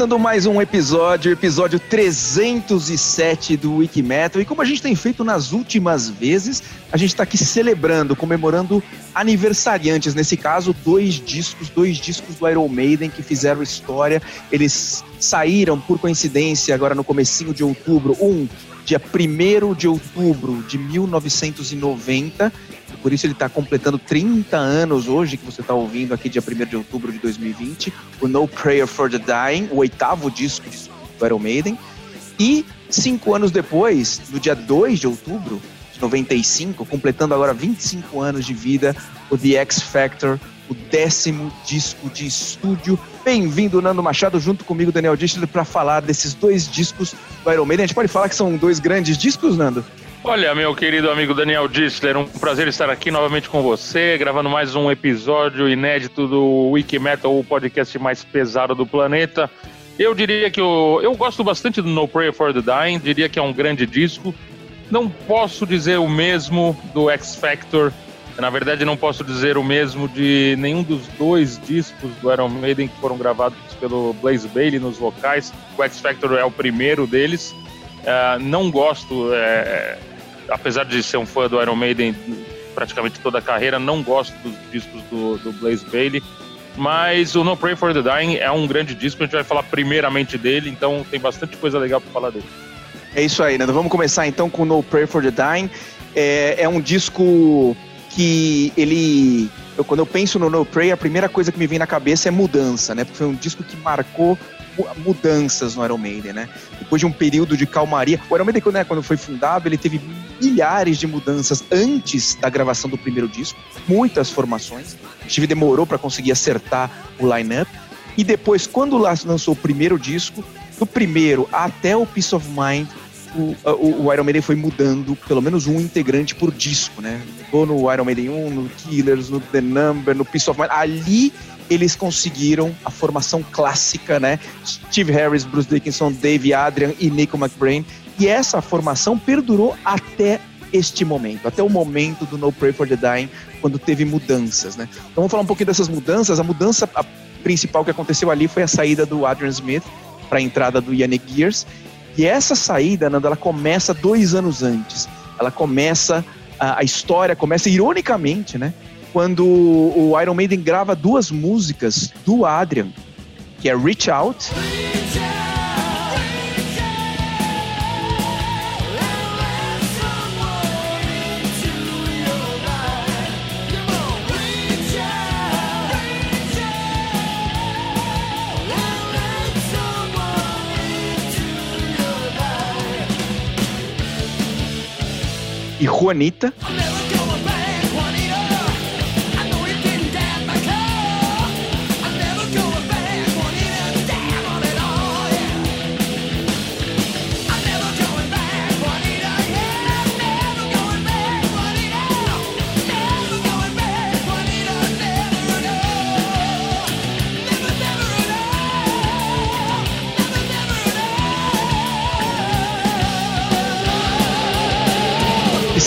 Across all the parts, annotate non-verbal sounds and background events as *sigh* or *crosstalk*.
Começando mais um episódio, episódio 307 do Wikimetal. E como a gente tem feito nas últimas vezes, a gente está aqui celebrando, comemorando aniversariantes. Nesse caso, dois discos, dois discos do Iron Maiden que fizeram história. Eles saíram, por coincidência, agora no comecinho de outubro. Um, dia 1 de outubro de 1990 por isso ele está completando 30 anos hoje, que você está ouvindo aqui, dia 1 de outubro de 2020, o No Prayer for the Dying, o oitavo disco do Iron Maiden. E cinco anos depois, no dia 2 de outubro de 95, completando agora 25 anos de vida, o The X Factor, o décimo disco de estúdio. Bem-vindo, Nando Machado, junto comigo, Daniel Distler, para falar desses dois discos do Iron Maiden. A gente pode falar que são dois grandes discos, Nando? Olha, meu querido amigo Daniel Distler, um prazer estar aqui novamente com você, gravando mais um episódio inédito do Wiki Metal, o podcast mais pesado do planeta. Eu diria que eu, eu gosto bastante do No Prayer for the Dying, diria que é um grande disco. Não posso dizer o mesmo do X Factor, na verdade não posso dizer o mesmo de nenhum dos dois discos do Iron Maiden que foram gravados pelo Blaze Bailey nos vocais. O X Factor é o primeiro deles. Uh, não gosto. É, apesar de ser um fã do Iron Maiden praticamente toda a carreira, não gosto dos discos do, do Blaze Bailey. Mas o No Pray for the Dying é um grande disco, a gente vai falar primeiramente dele, então tem bastante coisa legal para falar dele. É isso aí, Nando. Vamos começar então com No Pray for the Dying. É, é um disco que ele. Eu, quando eu penso no No Pray, a primeira coisa que me vem na cabeça é mudança, né? Porque foi um disco que marcou mudanças no Iron Maiden, né? Depois de um período de calmaria. O Iron Maiden, né, quando foi fundado, ele teve milhares de mudanças antes da gravação do primeiro disco, muitas formações. Steve demorou para conseguir acertar o line-up. E depois, quando lançou o primeiro disco, do primeiro até o Peace of Mind, o, o, o, Iron Maiden foi mudando pelo menos um integrante por disco, né? Mudou no Iron Maiden 1, no Killers, no The Number, no Peace of Mind. Ali eles conseguiram a formação clássica, né? Steve Harris, Bruce Dickinson, Dave Adrian e Nico McBrain. E essa formação perdurou até este momento, até o momento do No Pray for the Dying, quando teve mudanças, né? Então vamos falar um pouquinho dessas mudanças. A mudança principal que aconteceu ali foi a saída do Adrian Smith para a entrada do Yannick Gears. E essa saída, Nando, ela começa dois anos antes. Ela começa, a, a história começa ironicamente, né? Quando o Iron Maiden grava duas músicas do Adrian, que é Reach Out. E Juanita.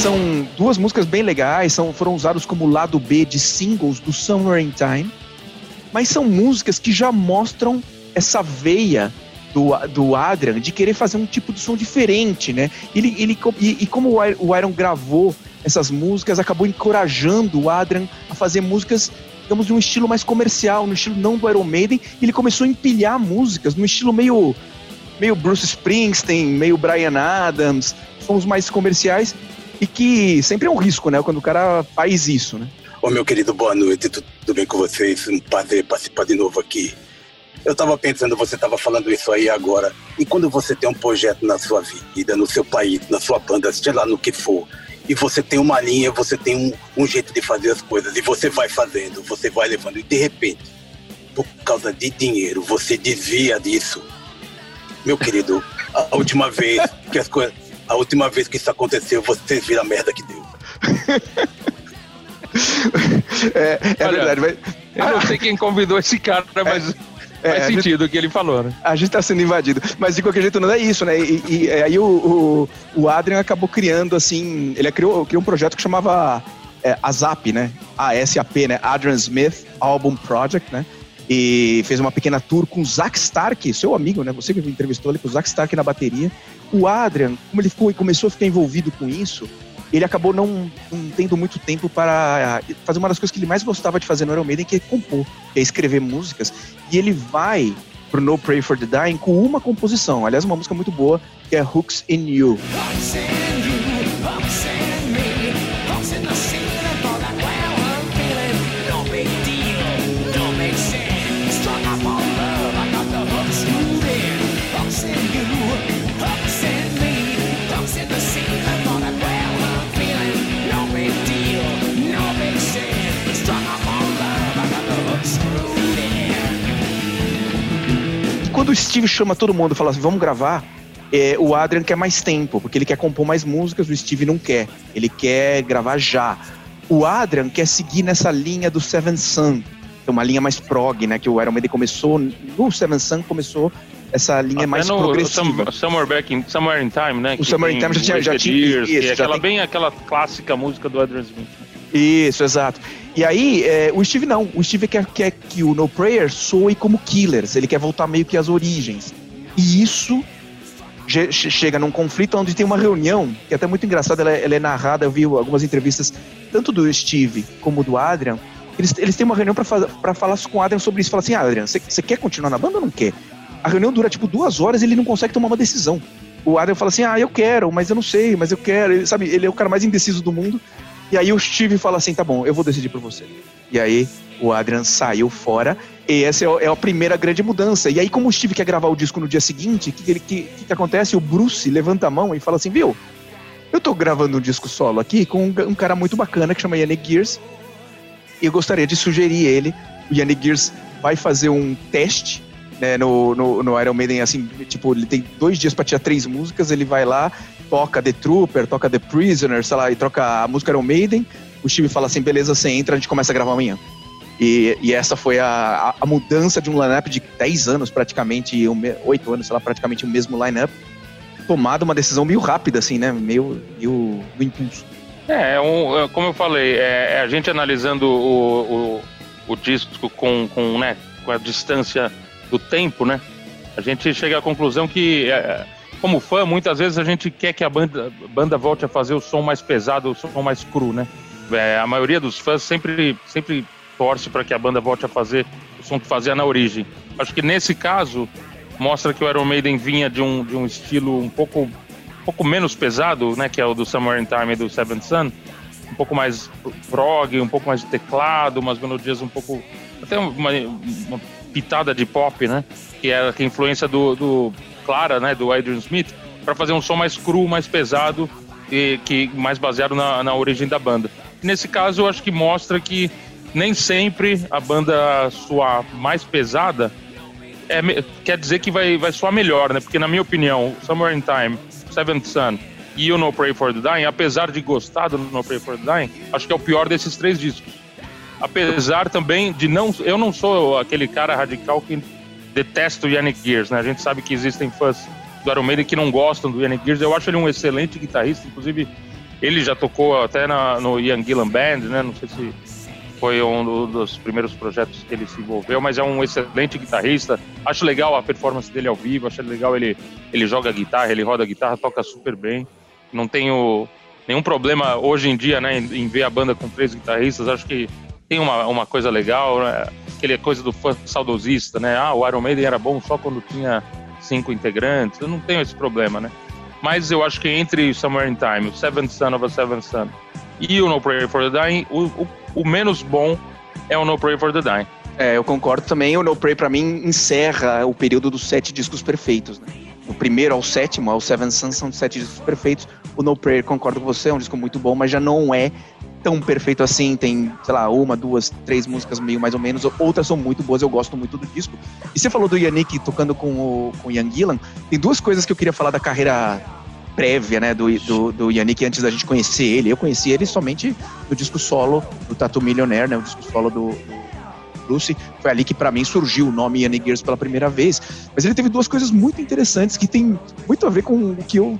São duas músicas bem legais, são, foram usados como lado B de singles do Summer in Time, mas são músicas que já mostram essa veia do, do Adrian de querer fazer um tipo de som diferente, né? Ele, ele, e, e como o Iron gravou essas músicas, acabou encorajando o Adrian a fazer músicas digamos, de um estilo mais comercial, no estilo não do Iron Maiden, e ele começou a empilhar músicas no estilo meio, meio Bruce Springsteen, meio Brian Adams, sons mais comerciais, e que sempre é um risco, né? Quando o cara faz isso, né? Ô, meu querido, boa noite, tudo bem com vocês? Um prazer participar de novo aqui. Eu estava pensando, você estava falando isso aí agora, e quando você tem um projeto na sua vida, no seu país, na sua banda, seja lá no que for, e você tem uma linha, você tem um, um jeito de fazer as coisas, e você vai fazendo, você vai levando, e de repente, por causa de dinheiro, você desvia disso. Meu querido, a última vez que as coisas a última vez que isso aconteceu, vocês viram a merda que deu. *laughs* é, é Olha, verdade, mas... Eu não sei quem convidou esse cara, mas. É, Faz sentido gente, o que ele falou, né? A gente tá sendo invadido. Mas de qualquer jeito não é isso, né? E, e aí o, o, o, Adrian acabou criando, assim. Ele criou, criou um projeto que chamava é, ASAP, né? ASAP, né? Adrian Smith Album Project, né? e fez uma pequena tour com o Zack Stark, seu amigo, né? Você que entrevistou ele com o Zack Stark na bateria. O Adrian, como ele ficou, começou a ficar envolvido com isso, ele acabou não, não, tendo muito tempo para fazer uma das coisas que ele mais gostava de fazer no Iron Maiden, que é compor, que é escrever músicas. E ele vai pro No Pray for the Dying com uma composição, aliás, uma música muito boa, que é Hooks in You. Hooks in o Steve chama todo mundo e fala assim, vamos gravar, é, o Adrian quer mais tempo, porque ele quer compor mais músicas, o Steve não quer. Ele quer gravar já. O Adrian quer seguir nessa linha do Seven Sun, que é uma linha mais prog, né? Que o Iron Maiden começou, no Seven Sun começou essa linha Até mais no, progressiva. Somewhere, back in, Somewhere in Time, né? O Summer in Time já tinha, já tinha Years, isso, é aquela, tem... bem aquela clássica música do Adrian Smith. Isso, exato. E aí, é, o Steve não. O Steve quer, quer que o No Prayer soe como Killers. Ele quer voltar meio que às origens. E isso chega num conflito onde tem uma reunião, que é até muito engraçada, ela, é, ela é narrada, eu vi algumas entrevistas, tanto do Steve como do Adrian, eles, eles têm uma reunião para falar com o Adrian sobre isso. Fala assim, ah, Adrian, você quer continuar na banda ou não quer? A reunião dura tipo duas horas e ele não consegue tomar uma decisão. O Adrian fala assim, ah, eu quero, mas eu não sei, mas eu quero. Ele, sabe, ele é o cara mais indeciso do mundo. E aí o Steve fala assim: tá bom, eu vou decidir por você. E aí o Adrian saiu fora. E essa é, a primeira grande mudança. E aí, como o Steve quer gravar o disco no dia seguinte, o que, que, que, que, acontece? O Bruce levanta a mão e fala assim: viu, eu tô gravando um disco solo aqui com um, um cara muito bacana que chama Yannick Gears. E eu gostaria de sugerir ele. O Yannick Gears vai fazer um teste né, no, no, no, Iron Maiden, assim, tipo, ele tem dois dias para tirar três músicas, ele vai lá, toca The Trooper, toca The Prisoner, sei lá, e troca a música Iron Maiden. O Steve fala assim: beleza, você entra, a gente começa a gravar amanhã. E, e essa foi a, a, mudança de um lineup de 10 anos, praticamente, 8 anos, sei lá, praticamente o mesmo lineup. Tomada uma decisão meio rápida, assim, né? Meio, meio do impulso. É, é um, é, como eu falei, é, é, a gente analisando o, o, o disco com, com, né, com a distância do tempo, né? A gente chega à conclusão que é, como fã, muitas vezes a gente quer que a banda, banda volte a fazer o som mais pesado, o som mais cru, né? É, a maioria dos fãs sempre, sempre torce para que a banda volte a fazer o som que fazia na origem. Acho que nesse caso mostra que o Iron Maiden vinha de um, de um estilo um pouco, um pouco menos pesado, né? Que é o do Summer in Time e do Seventh Sun. Um pouco mais prog, um pouco mais de teclado, umas melodias um pouco. até uma, uma pitada de pop, né? Que é a influência do, do clara, né, do Adrian Smith, para fazer um som mais cru, mais pesado e que mais baseado na, na origem da banda. Nesse caso, eu acho que mostra que nem sempre a banda soar mais pesada é, quer dizer que vai, vai soar melhor, né? Porque, na minha opinião, Somewhere in Time, Seventh Sun e o No Pray for the Dying, apesar de gostar do No Pray for the Dying, acho que é o pior desses três discos. Apesar também de não. Eu não sou aquele cara radical que detesto o Yannick Gears, né? A gente sabe que existem fãs do Iron Maiden que não gostam do Yannick Gears. Eu acho ele um excelente guitarrista, inclusive ele já tocou até na, no Ian Gillan Band, né? Não sei se foi um dos primeiros projetos que ele se envolveu, mas é um excelente guitarrista. Acho legal a performance dele ao vivo, acho legal ele ele joga guitarra, ele roda guitarra, toca super bem. Não tenho nenhum problema hoje em dia, né, em, em ver a banda com três guitarristas. Acho que tem uma, uma coisa legal, né? Aquele coisa do fã saudosista, né? Ah, o Iron Maiden era bom só quando tinha cinco integrantes. Eu não tenho esse problema, né? Mas eu acho que entre Somewhere in Time, o Seventh Son of a Seventh Son e o No Prayer for the Dying, o, o, o menos bom é o No Prayer for the Dying. É, eu concordo também. O No Pray, para mim, encerra o período dos sete discos perfeitos. Né? Do primeiro ao sétimo, ao Seven Sons, são sete discos perfeitos. O No Prayer, concordo com você, é um disco muito bom, mas já não é tão perfeito assim, tem, sei lá, uma, duas, três músicas meio mais ou menos, outras são muito boas, eu gosto muito do disco. E você falou do Yannick tocando com o, com o Ian Gillan, tem duas coisas que eu queria falar da carreira prévia, né, do, do, do Yannick antes da gente conhecer ele. Eu conheci ele somente no disco solo do Tatu Millionaire, né, o disco solo do, do Bruce. Foi ali que para mim surgiu o nome Yannick Gears pela primeira vez. Mas ele teve duas coisas muito interessantes que tem muito a ver com o que eu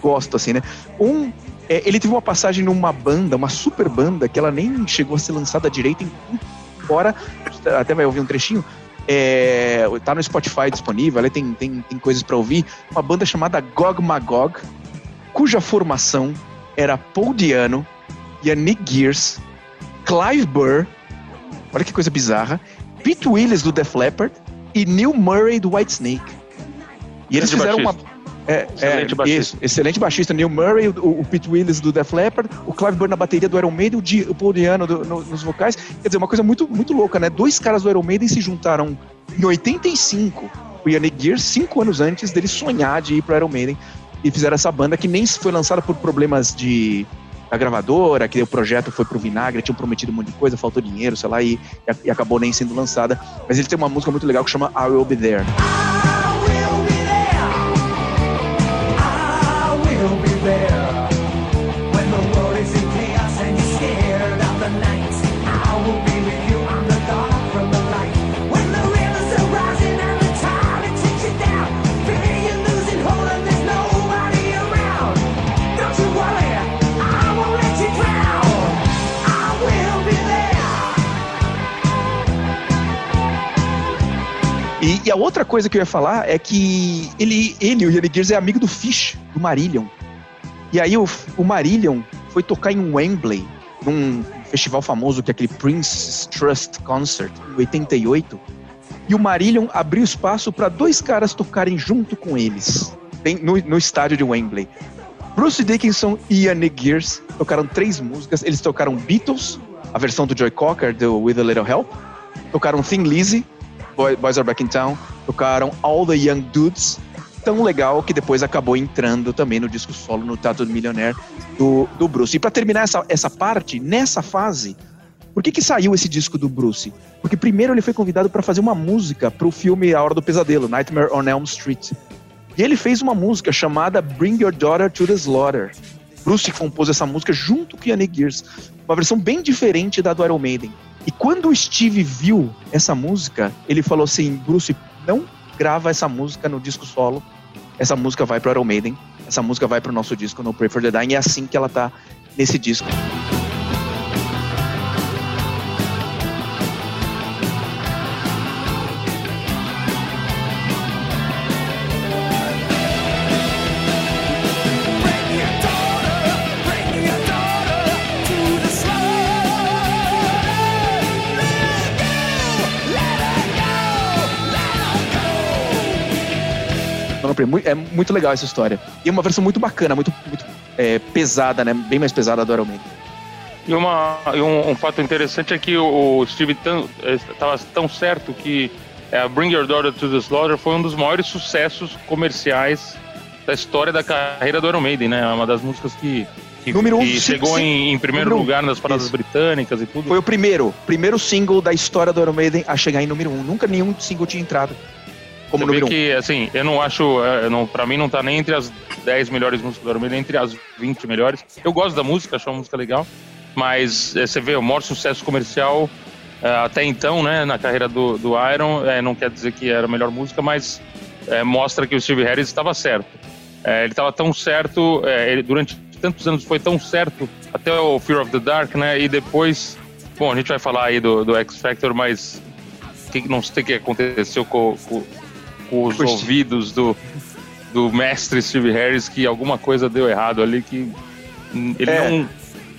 gosto, assim, né? Um é, ele teve uma passagem numa banda, uma super banda, que ela nem chegou a ser lançada direito, embora até vai ouvir um trechinho. É, tá no Spotify disponível, ali tem, tem, tem coisas para ouvir. Uma banda chamada Gog Magog, cuja formação era Paul Diano, Yannick Gears, Clive Burr, olha que coisa bizarra, Pete Willis do Def Leppard e Neil Murray do Whitesnake. E eles fizeram uma é, excelente, é, baixista. Isso, excelente baixista. Neil Murray, o, o, Pete Willis do Def Leppard, o Clive Burr na bateria do Iron Maiden, o, o Paul Diano do, no, nos vocais. Quer dizer, uma coisa muito, muito louca, né? Dois caras do Iron Maiden se juntaram em 85, o Yannick Gear, cinco anos antes dele sonhar de ir pro Iron Maiden. E fizeram essa banda que nem foi lançada por problemas de da gravadora, que o projeto foi pro vinagre, tinham prometido um monte de coisa, faltou dinheiro, sei lá, e, e acabou nem sendo lançada. Mas ele tem uma música muito legal que chama I Will Be There. E, e, a outra coisa que eu ia falar é que ele, ele o Yanni Gears, é amigo do Fish, do Marillion. E aí o, o Marillion foi tocar em Wembley, num festival famoso que é aquele Prince Trust Concert, em 88. E o Marillion abriu espaço para dois caras tocarem junto com eles, no, no estádio de Wembley. Bruce Dickinson e Yannick Gears tocaram três músicas. Eles tocaram Beatles, a versão do Joy Cocker, do With a Little Help. Tocaram Thin Lizzy, Boys Are Back in Town, tocaram All the Young Dudes, tão legal que depois acabou entrando também no disco solo no Tattoo Millionaire do, do Bruce. E para terminar essa, essa parte, nessa fase, por que, que saiu esse disco do Bruce? Porque primeiro ele foi convidado para fazer uma música para o filme A Hora do Pesadelo, Nightmare on Elm Street. E ele fez uma música chamada Bring Your Daughter to the Slaughter. Bruce compôs essa música junto com Yannick Gears, uma versão bem diferente da do Iron Maiden. E quando o Steve viu essa música, ele falou assim: Bruce, não grava essa música no disco solo. Essa música vai para Iron Maiden. Essa música vai para o nosso disco no Pray for the Dying. E é assim que ela tá nesse disco. É muito legal essa história. E é uma versão muito bacana, muito, muito é, pesada, né? Bem mais pesada do Iron Man. E, uma, e um, um, fato interessante é que o, Steve estava tão, tão certo que é, Bring Your Daughter to the Slaughter foi um dos maiores sucessos comerciais da história da carreira do Iron Maiden, né? É uma das músicas que, que, número um, que chegou sim, em, em, primeiro lugar nas paradas Isso. britânicas e tudo. Foi o primeiro, primeiro single da história do Iron Maiden a chegar em número um. Nunca nenhum single tinha entrado como Você número que, um. assim, eu não acho, é, não, pra mim não tá nem entre as 10 melhores músicas do Maiden, entre as 20 melhores. Eu gosto da música, acho uma música legal, mas é, você vê, o maior sucesso comercial é, até então, né, na carreira do, do Iron, é, não quer dizer que era a melhor música, mas é, mostra que o Steve Harris estava certo. É, ele estava tão certo, ele, durante tantos anos foi tão certo, até o Fear of the Dark, né, e depois, bom, a gente vai falar aí do, do X Factor, mas que, não sei o que aconteceu com, com com os ouvidos do, do mestre Steve Harris que alguma coisa deu errado ali, que ele é. não,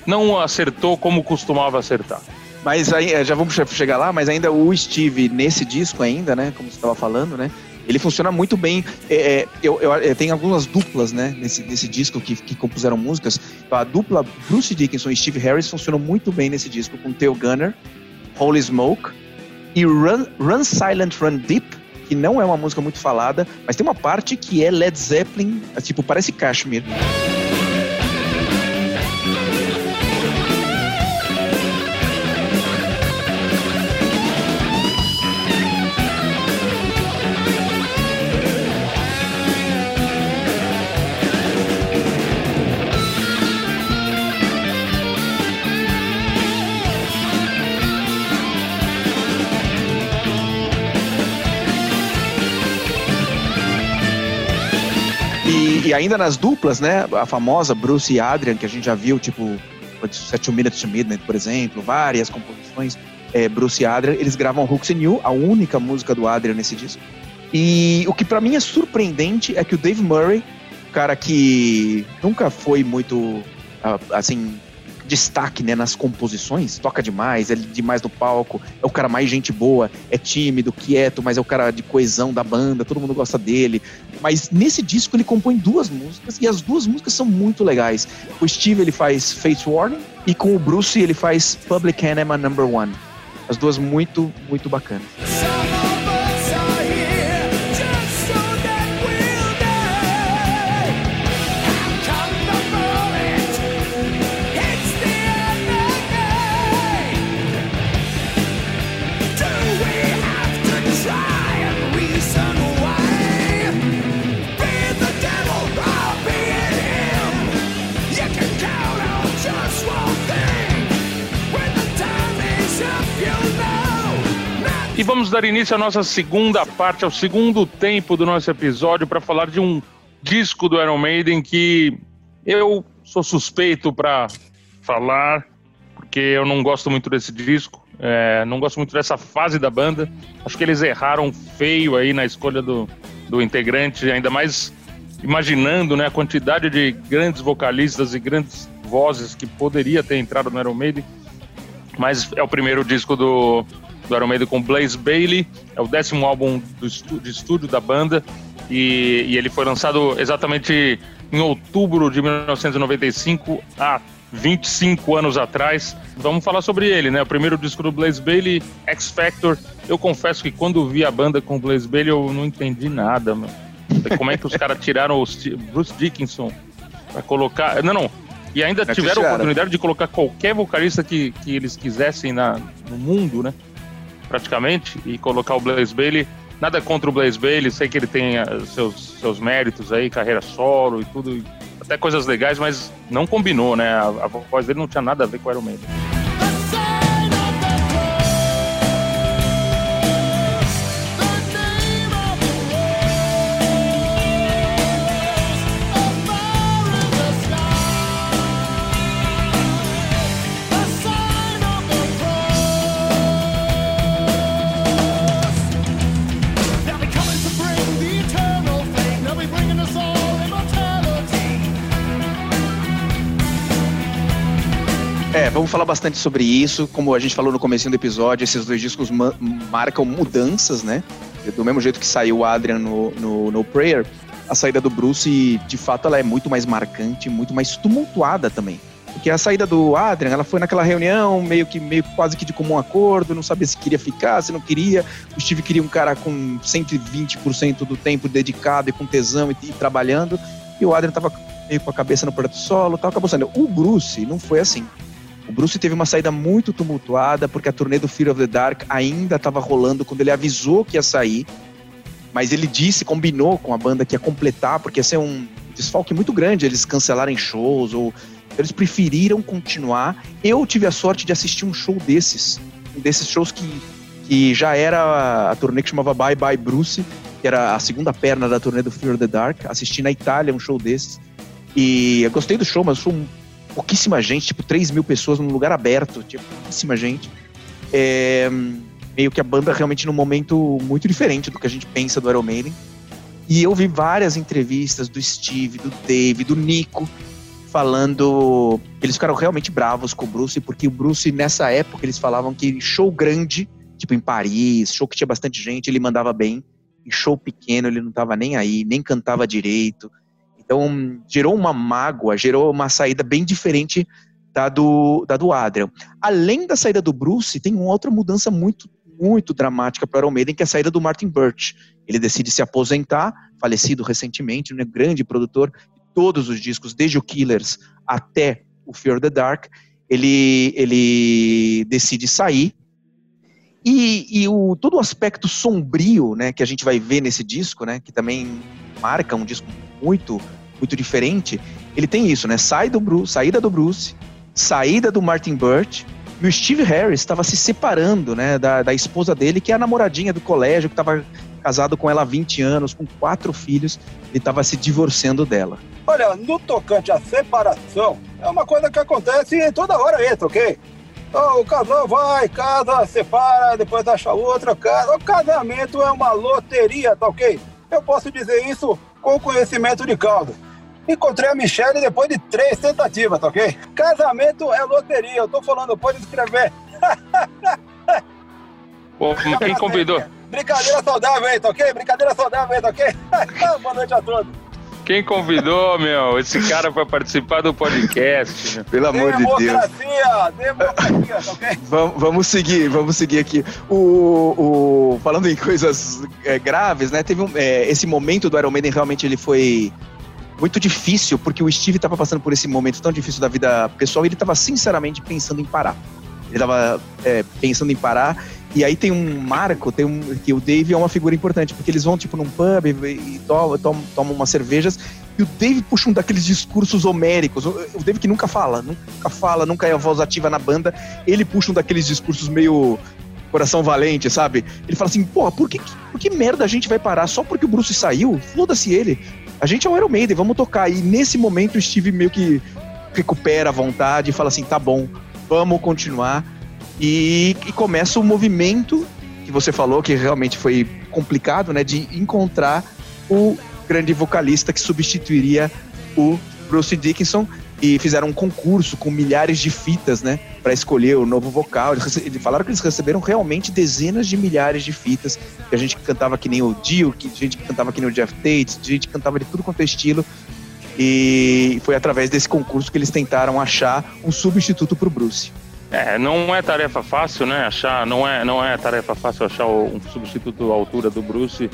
não acertou como costumava acertar. Mas aí, é, já vamos chegar lá, mas ainda o Steve, nesse disco ainda, né, como você estava falando, né, ele funciona muito bem. É, é eu, eu, é, tem algumas duplas, né, nesse, nesse disco que, que compuseram músicas. A dupla Bruce Dickinson e Steve Harris funcionam muito bem nesse disco, com Theo Gunner, Holy Smoke e Run, Run Silent Run Deep, que não é uma música muito falada, mas tem uma parte que é Led Zeppelin, tipo, parece Kashmir. E ainda nas duplas, né? A famosa Bruce e Adrian, que a gente já viu, tipo, Set Minutes to Midnight, por exemplo, várias composições. é, Bruce e Adrian, eles gravam Hooks and You, a única música do Adrian nesse disco. E o que para mim é surpreendente é que o Dave Murray, cara que nunca foi muito assim destaque né, nas composições, toca demais, é demais no palco, é o cara mais gente boa, é tímido, quieto, mas é o cara de coesão da banda, todo mundo gosta dele. Mas nesse disco ele compõe duas músicas e as duas músicas são muito legais. O Steve ele faz Face Warning e com o Bruce ele faz Public Enema Number One. As duas muito, muito bacanas. E vamos dar início à nossa segunda parte, ao segundo tempo do nosso episódio, para falar de um disco do Iron Maiden que eu sou suspeito para falar, porque eu não gosto muito desse disco, é, não gosto muito dessa fase da banda. Acho que eles erraram feio aí na escolha do, do integrante, ainda mais imaginando né, a quantidade de grandes vocalistas e grandes vozes que poderia ter entrado no Iron Maiden. Mas é o primeiro disco do, do Iron Maiden com Blaze Bailey, é o décimo álbum de estúdio da banda e, e ele foi lançado exatamente em outubro de 1995, há 25 anos atrás. Vamos falar sobre ele, né? O primeiro disco do Blaze Bailey, X Factor. Eu confesso que quando vi a banda com o Blaze Bailey eu não entendi nada, mano. Como é que os caras tiraram o Bruce Dickinson para colocar. Não, não. E ainda é tiveram a oportunidade de colocar qualquer vocalista que, que eles quisessem na, no mundo, né? Praticamente, e colocar o Blaze Bailey. Nada contra o Blaze Bailey, sei que ele tem eh, seus, seus méritos aí, carreira solo e tudo, até coisas legais, mas não combinou, né? A, a voz dele não tinha nada a ver com o Iron Maiden. Vamos falar bastante sobre isso. Como a gente falou no começo do episódio, esses dois discos marcam mudanças, né? Do mesmo jeito que saiu o Adrian no, no, no Prayer, a saída do Bruce, de fato, ela é muito mais marcante, muito mais tumultuada também. Porque a saída do Adrian, ela foi naquela reunião, meio que meio quase que de comum acordo, não sabia se queria ficar, se não queria. O Steve queria um cara com 120% do tempo dedicado e com tesão e, e trabalhando. E o Adrian tava meio com a cabeça no projeto solo, tal, acabou saindo. O Bruce não foi assim. O Bruce teve uma saída muito tumultuada, porque a turnê do Fear of the Dark ainda estava rolando quando ele avisou que ia sair. Mas ele disse, combinou com a banda que ia completar, porque ia ser um desfalque muito grande eles cancelarem shows, ou eles preferiram continuar. Eu tive a sorte de assistir um show desses, desses shows que, que já era a turnê que chamava Bye Bye Bruce, que era a segunda perna da turnê do Fear of the Dark. Assisti na Itália um show desses. E eu gostei do show, mas foi pouquíssima gente, tipo 3 mil pessoas num lugar aberto, tipo, pouquíssima gente. É, meio que a banda realmente num momento muito diferente do que a gente pensa do Iron Maiden. E eu vi várias entrevistas do Steve, do Dave, do Nico, falando. Eles ficaram realmente bravos com o Bruce, porque o Bruce, nessa época, eles falavam que show grande, tipo em Paris, show que tinha bastante gente, ele mandava bem. Em show pequeno, ele não tava nem aí, nem cantava direito. Então, gerou uma mágoa, gerou uma saída bem diferente da do, da do Adrian. Além da saída do Bruce, tem uma outra mudança muito, muito dramática para o Iron que é a saída do Martin Birch. Ele decide se aposentar, falecido recentemente, um grande produtor de todos os discos, desde o Killers até o Fear the Dark. Ele, ele decide sair. E, e o, todo o aspecto sombrio né, que a gente vai ver nesse disco, né, que também marca um disco muito muito diferente, ele tem isso, né? Sai do Bruce, saída do Bruce, saída do Martin Burt, e o Steve Harris estava se separando, né, da, da esposa dele, que é a namoradinha do colégio, que estava casado com ela há 20 anos, com quatro filhos, ele estava se divorciando dela. Olha, no tocante à separação, é uma coisa que acontece toda hora aí, ok? Oh, o casal vai, casa, separa, depois acha outra casa. O casamento é uma loteria, tá ok? Eu posso dizer isso com conhecimento de causa. Encontrei a Michelle depois de três tentativas, tá ok? Casamento é loteria, eu tô falando, pode escrever. *laughs* Pô, quem convidou? Brincadeira saudável aí, tá ok? Brincadeira saudável aí, tá ok? *laughs* Boa noite a todos. Quem convidou, meu, esse cara para participar do podcast? Meu. *laughs* Pelo amor de Deus. Democracia, democracia, tá ok? Vamos, vamos seguir, vamos seguir aqui. O, o falando em coisas é, graves, né? Teve um, é, esse momento do Iron Maiden realmente ele foi muito difícil, porque o Steve estava passando por esse momento tão difícil da vida pessoal e ele estava sinceramente pensando em parar. Ele estava é, pensando em parar e aí tem um marco, tem um que o Dave é uma figura importante, porque eles vão tipo num pub e tomam, tomam, tomam umas cervejas e o Dave puxa um daqueles discursos homéricos. O Dave que nunca fala, nunca fala, nunca é a voz ativa na banda, ele puxa um daqueles discursos meio coração valente, sabe? Ele fala assim, porra, por que, por que merda a gente vai parar só porque o Bruce saiu? Foda-se ele. A gente é o Iron Maiden, vamos tocar. E nesse momento o Steve meio que recupera a vontade e fala assim, tá bom, vamos continuar. E, e começa o movimento que você falou, que realmente foi complicado, né? De encontrar o grande vocalista que substituiria o Bruce Dickinson e fizeram um concurso com milhares de fitas, né, para escolher o novo vocal. Eles, eles, falaram que eles receberam realmente dezenas de milhares de fitas. Que a gente cantava que nem o Dio, que gente cantava que nem o Jeff Tate, gente cantava de tudo quanto é estilo. E foi através desse concurso que eles tentaram achar um substituto para o Bruce. É, não é tarefa fácil, né? Achar, não é, não é tarefa fácil achar um substituto à altura do Bruce.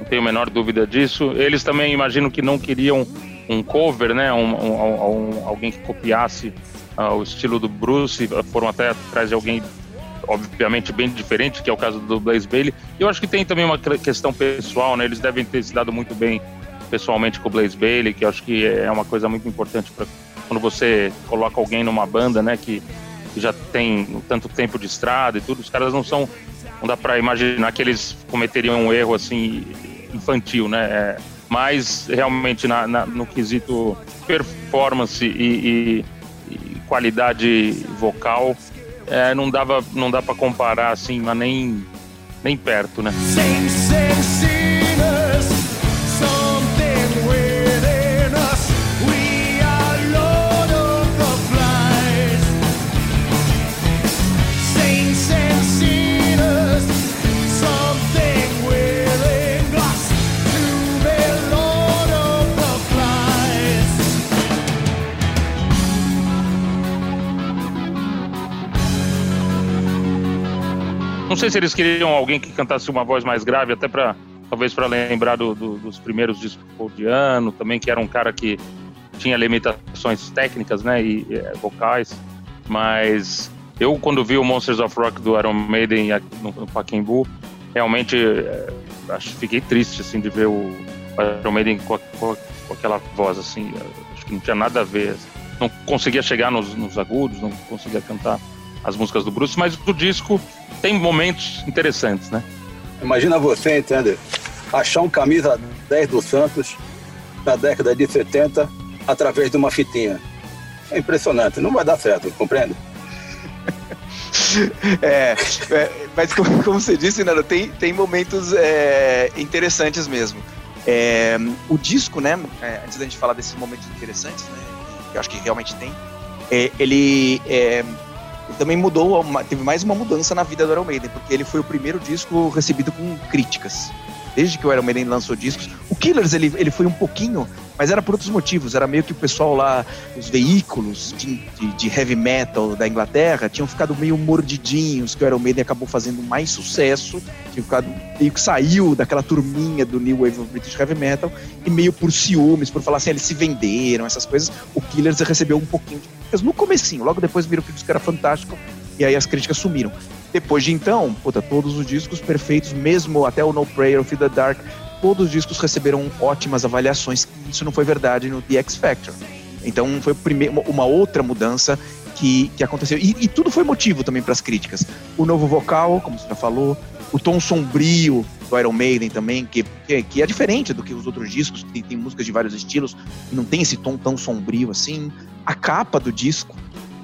Não tenho a menor dúvida disso. Eles também imagino que não queriam um cover, né? Um, um, um alguém que copiasse uh, o estilo do Bruce. Foram até atrás de alguém, obviamente, bem diferente, que é o caso do Blaze Bailey. Eu acho que tem também uma questão pessoal, né? Eles devem ter se dado muito bem pessoalmente com o Blaze Bailey, que eu acho que é uma coisa muito importante para quando você coloca alguém numa banda, né? Que que já tem tanto tempo de estrada e tudo, os caras não são. Não dá para imaginar que eles cometeriam um erro assim infantil, né? É, mas realmente na, na, no quesito performance e, e, e qualidade vocal, é, não dava, não dá para comparar assim, mas nem nem perto, né? Sei se eles queriam alguém que cantasse uma voz mais grave, até para talvez para lembrar do, do, dos primeiros discos de ano, também que era um cara que tinha limitações técnicas, né, e, e é, vocais. Mas eu quando vi o Monsters of Rock do Iron Maiden no, no Pacaembu, realmente é, acho, fiquei triste assim de ver o Iron Maiden com, com, com, aquela voz assim, acho que não tinha nada a ver. Não conseguia chegar nos, nos agudos, não conseguia cantar as músicas do Bruce, mas o disco tem momentos interessantes, né? Imagina você, entende? Achar um camisa 10 do Santos na década de 70 através de uma fitinha. É impressionante, não vai dar certo, compreende? *laughs* é, é, mas como, como, você disse, Nando, tem, tem momentos é, interessantes mesmo. É, o disco, né, é, antes da gente falar desses momentos interessantes, né, que eu acho que realmente tem, é, ele também mudou, teve mais uma mudança na vida do Iron Maiden, porque ele foi o primeiro disco recebido com críticas. Desde que o Iron Maiden lançou discos. O Killers, ele, ele foi um pouquinho, mas era por outros motivos. Era meio que o pessoal lá, os veículos de, de, de heavy metal da Inglaterra, tinham ficado meio mordidinhos, que o Iron Maiden acabou fazendo mais sucesso, tinha ficado, meio que saiu daquela turminha do New Wave of British Heavy Metal, e meio por ciúmes, por falar assim, eles se venderam, essas coisas. O Killers recebeu um pouquinho de no comecinho, logo depois viram que o disco era fantástico e aí as críticas sumiram. Depois de então, puta, todos os discos perfeitos, mesmo até o No Prayer of the Dark, todos os discos receberam ótimas avaliações. Isso não foi verdade no The X Factor. Então foi uma outra mudança que, que aconteceu. E, e tudo foi motivo também para as críticas. O novo vocal, como você já falou, o tom sombrio do Iron Maiden também, que, que, que é diferente do que os outros discos, que tem, tem músicas de vários estilos, e não tem esse tom tão sombrio assim. A capa do disco,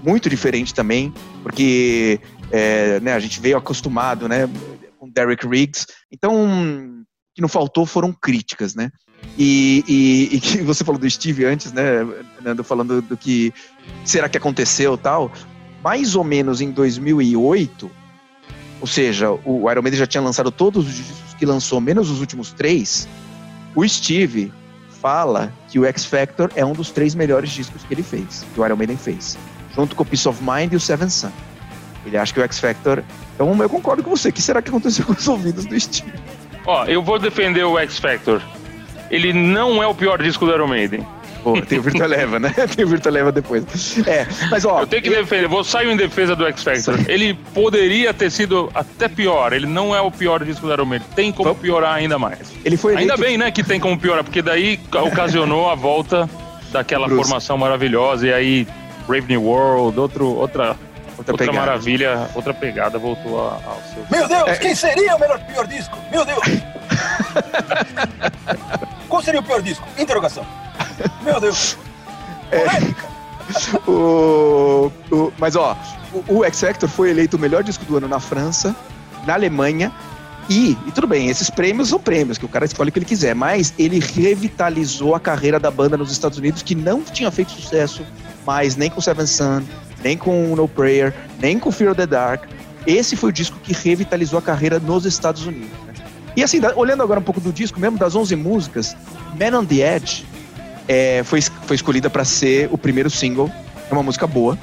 muito diferente também, porque é, né, a gente veio acostumado, né, com Derek Riggs. Então, o que não faltou foram críticas, né? E, e, e, que *laughs* você falou do Steve antes, né, Nando, falando do que será que aconteceu tal. Mais ou menos em 2008, ou seja, o Iron Maiden já tinha lançado todos os discos que lançou, menos os últimos três. O Steve fala que o X Factor é um dos três melhores discos que ele fez, que o Iron Maiden fez, junto com o Peace of Mind e o Seven Sun. Ele acha que o X Factor. Então eu concordo com você. O que será que aconteceu com os ouvidos do Steve? Ó, eu vou defender o X Factor. Ele não é o pior disco do Iron Maiden. Pô, tem o Virtua Leva, né? *laughs* Tem o Virtua Leva depois. É, mas ó. Eu tenho que defender, vou sair em defesa do X Factor. Ele poderia ter sido até pior. Ele não é o pior disco do Iron Maiden. Tem como piorar ainda mais. Ele foi Ainda bem, né, que tem como piorar, porque daí ocasionou a volta daquela Bruce. formação maravilhosa e aí Brave New World, outro, outra Outra, outra maravilha, outra pegada voltou ao seu. Meu Deus, é... quem seria o melhor pior disco? Meu Deus! *laughs* Qual seria o pior disco? Interrogação. *laughs* Meu Deus! É... *laughs* o, o, mas ó, o, o X Factor foi eleito o melhor disco do ano na França, na Alemanha e, e, tudo bem, esses prêmios são prêmios, que o cara escolhe o que ele quiser, mas ele revitalizou a carreira da banda nos Estados Unidos, que não tinha feito sucesso mais nem com Seven Sun, nem com No Prayer, nem com Fear of the Dark. Esse foi o disco que revitalizou a carreira nos Estados Unidos. E assim, olhando agora um pouco do disco, mesmo das 11 músicas, Man on the Edge é, foi, foi escolhida para ser o primeiro single. É uma música boa.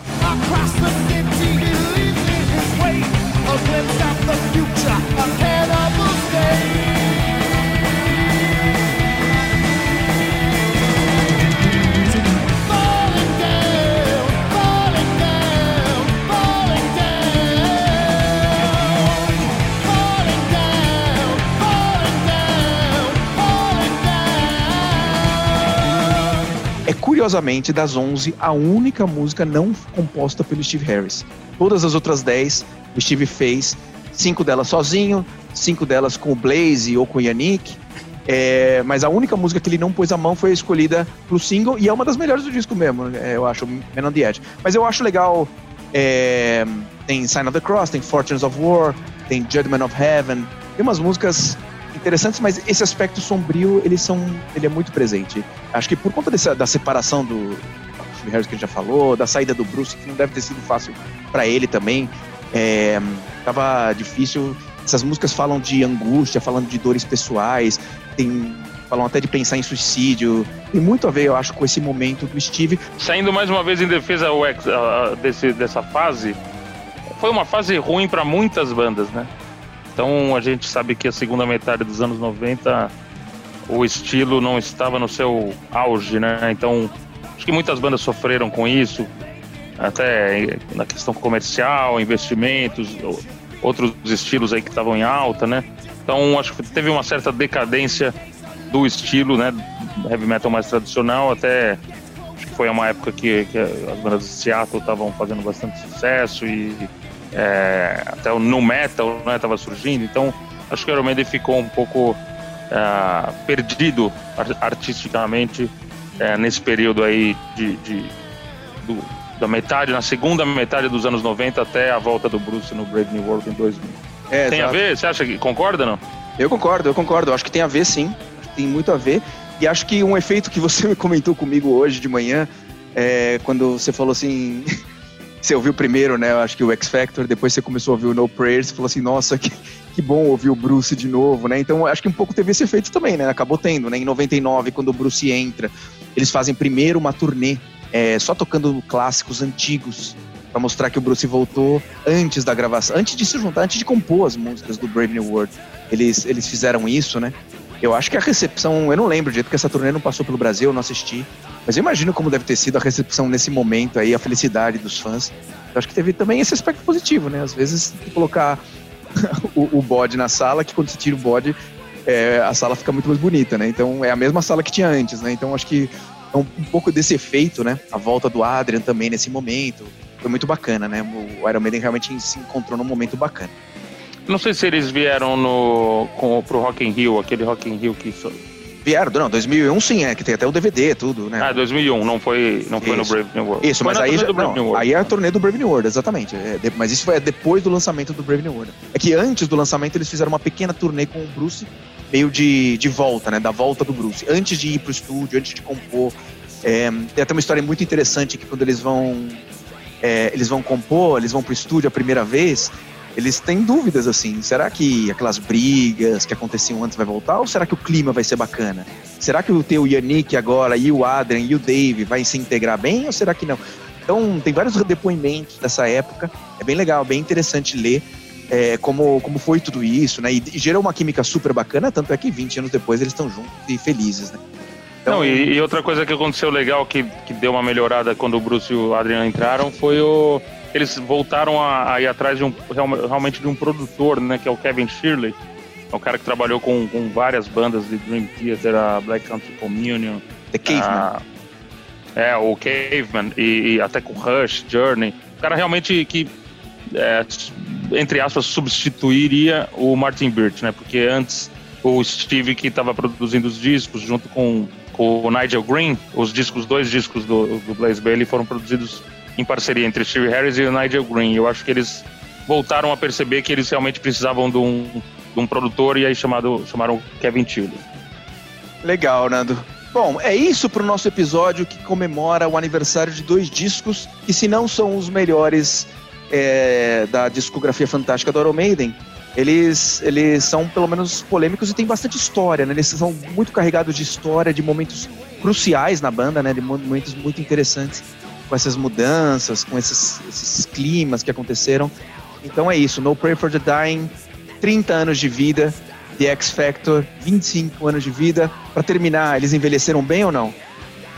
Curiosamente, das 11, a única música não composta pelo Steve Harris. Todas as outras 10, o Steve fez, cinco delas sozinho, cinco delas com o Blaze ou com o Yannick. É, mas a única música que ele não pôs a mão foi escolhida pro single e é uma das melhores do disco mesmo, é, eu acho, Man on the Edge. Mas eu acho legal. É, tem Sign of the Cross, tem Fortunes of War, tem Judgment of Heaven. Tem umas músicas interessantes, mas esse aspecto sombrio, eles são, ele é muito presente. Acho que por conta dessa, da separação do Harris que a gente já falou, da saída do Bruce, que não deve ter sido fácil para ele também, é, tava difícil. Essas músicas falam de angústia, falando de dores pessoais, tem falam até de pensar em suicídio. Tem muito a ver, eu acho, com esse momento do Steve. Saindo mais uma vez em defesa desse, dessa fase, foi uma fase ruim para muitas bandas, né? Então a gente sabe que a segunda metade dos anos 90 o estilo não estava no seu auge, né? Então acho que muitas bandas sofreram com isso, até na questão comercial, investimentos, outros estilos aí que estavam em alta, né? Então acho que teve uma certa decadência do estilo, né? Heavy metal mais tradicional, até acho que foi uma época que, que as bandas de Seattle estavam fazendo bastante sucesso e é, até o nu metal né, surgindo, então acho que o Iron Maiden ficou um pouco é, perdido artisticamente é, nesse período aí de, de do, da metade, na segunda metade dos anos 90 até a volta do Bruce no Brave New World em 2000. É, tem exato. a ver? Você acha que concorda não? Eu concordo, eu concordo. Acho que tem a ver sim. tem muito a ver. E acho que um efeito que você *laughs* me comentou comigo hoje de manhã, é, quando você falou assim, você ouviu primeiro, né? Eu acho que o X Factor, depois você começou a ouvir o No Prayers, falou assim, nossa, que, que bom ouvir o Bruce de novo, né? Então acho que um pouco teve esse efeito também, né? Acabou tendo, né? Em 99, quando o Bruce entra, eles fazem primeiro uma turnê, é, só tocando clássicos antigos, para mostrar que o Bruce voltou antes da gravação, antes de se juntar, antes de compor as músicas do Brave New World. Eles, eles fizeram isso, né? Eu acho que a recepção, eu não lembro direito, porque essa turnê não passou pelo Brasil, eu não assisti. Mas eu imagino como deve ter sido a recepção nesse momento aí, a felicidade dos fãs. Eu acho que teve também esse aspecto positivo, né? Às vezes, colocar *laughs* o, o bode na sala, que quando você tira o bode, é, a sala fica muito mais bonita, né? Então é a mesma sala que tinha antes, né? Então acho que é um, um, pouco desse efeito, né? A volta do Adrian também nesse momento foi muito bacana, né? O Iron Maiden realmente se encontrou num momento bacana. Não sei se eles vieram no com, pro Rock in Rio, aquele Rock in Rio que Vieram, não, 2001 sim, é, que tem até o DVD, tudo, né? Ah, 2001, não foi, não foi no Brave New World. Isso, foi mas aí, já, não, aí é a turnê do Brave New World, exatamente. É, de, mas isso foi depois do lançamento do Brave New World. É que antes do lançamento eles fizeram uma pequena turnê com o Bruce, meio de, de volta, né? Da volta do Bruce. Antes de ir pro estúdio, antes de compor. É, tem até uma história muito interessante que quando eles vão. É, eles vão compor, eles vão pro estúdio a primeira vez, eles têm dúvidas assim. Será que aquelas brigas que aconteciam antes vai voltar ou será que o clima vai ser bacana? Será que o teu Yannick agora e o Adrian e o Dave vai se integrar bem ou será que não? Então tem vários depoimentos dessa época. É bem legal, bem interessante ler. É, como, como foi tudo isso, né? E, e gerou uma química super bacana, tanto é que 20 anos depois eles estão juntos e felizes, né? Então... Não, e, e, outra coisa que aconteceu legal, que, que deu uma melhorada quando o Bruce e o Adrian entraram, foi o, eles voltaram a, a ir atrás de um, realmente de um produtor, né, que é o Kevin Shirley. É um cara que trabalhou com, com várias bandas de Dream Theater, a Black Country Communion. The Caveman. A, é, o Caveman, e, e, até com Rush, Journey. O cara realmente que, é, entre aspas, substituiria o Martin Birch, né? Porque antes o Steve que estava produzindo os discos junto com, com o Nigel Green, os discos, dois discos do, do Blaze Bailey foram produzidos em parceria entre Steve Harris e o Nigel Green. Eu acho que eles voltaram a perceber que eles realmente precisavam de um, de um produtor e aí chamado, chamaram Kevin Tilly. Legal, Nando. Bom, é isso para o nosso episódio que comemora o aniversário de dois discos que, se não são os melhores é, da discografia fantástica do Iron Maiden, eles, eles são pelo menos polêmicos e tem bastante história, né? Eles são muito carregados de história, de momentos cruciais na banda, né? De momentos muito interessantes com essas mudanças, com esses, esses climas que aconteceram. Então é isso, No Pray for the Dying, 30 anos de vida, The X Factor, 25 anos de vida. Para terminar, eles envelheceram bem ou não?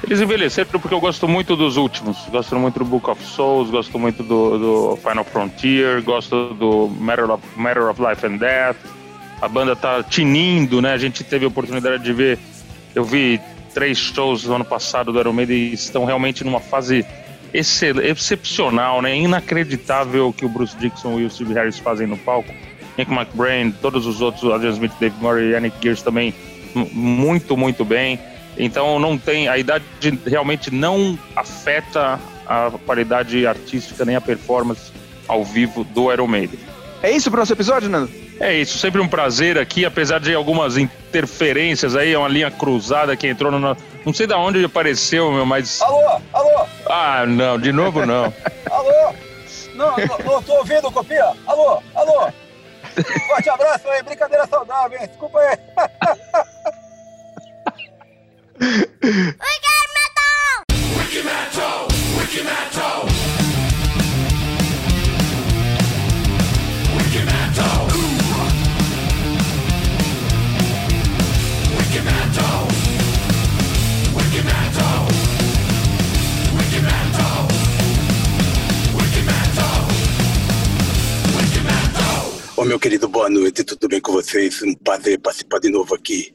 Eles envelheceram porque eu gosto muito dos últimos. Gosto muito do Book of Souls, gosto muito do, do Final Frontier, gosto do Matter of, Matter of Life and Death. A banda tá tinindo, né? A gente teve a oportunidade de ver. Eu vi três shows no ano passado do Iron Maiden estão realmente numa fase excepcional, né? Inacreditável que o Bruce Dixon e o Steve Harris fazem no palco. Nick McBrain, todos os outros, Adrian Smith, Dave Murray, Yannick Gears também muito, muito bem. Então não tem a idade realmente não afeta a qualidade artística nem a performance ao vivo do Iron Maiden. É isso para o nosso episódio, Nando? É isso, sempre um prazer aqui, apesar de algumas interferências aí, é uma linha cruzada que entrou no. Não sei de onde apareceu, meu, mas. Alô, alô! Ah, não, de novo não. *laughs* alô! Não, não, não tô ouvindo, copia! Alô, alô! Forte abraço aí, brincadeira saudável, hein? Desculpa aí. *laughs* Ô, meu querido, boa noite, tudo bem com vocês? Um prazer participar de novo aqui.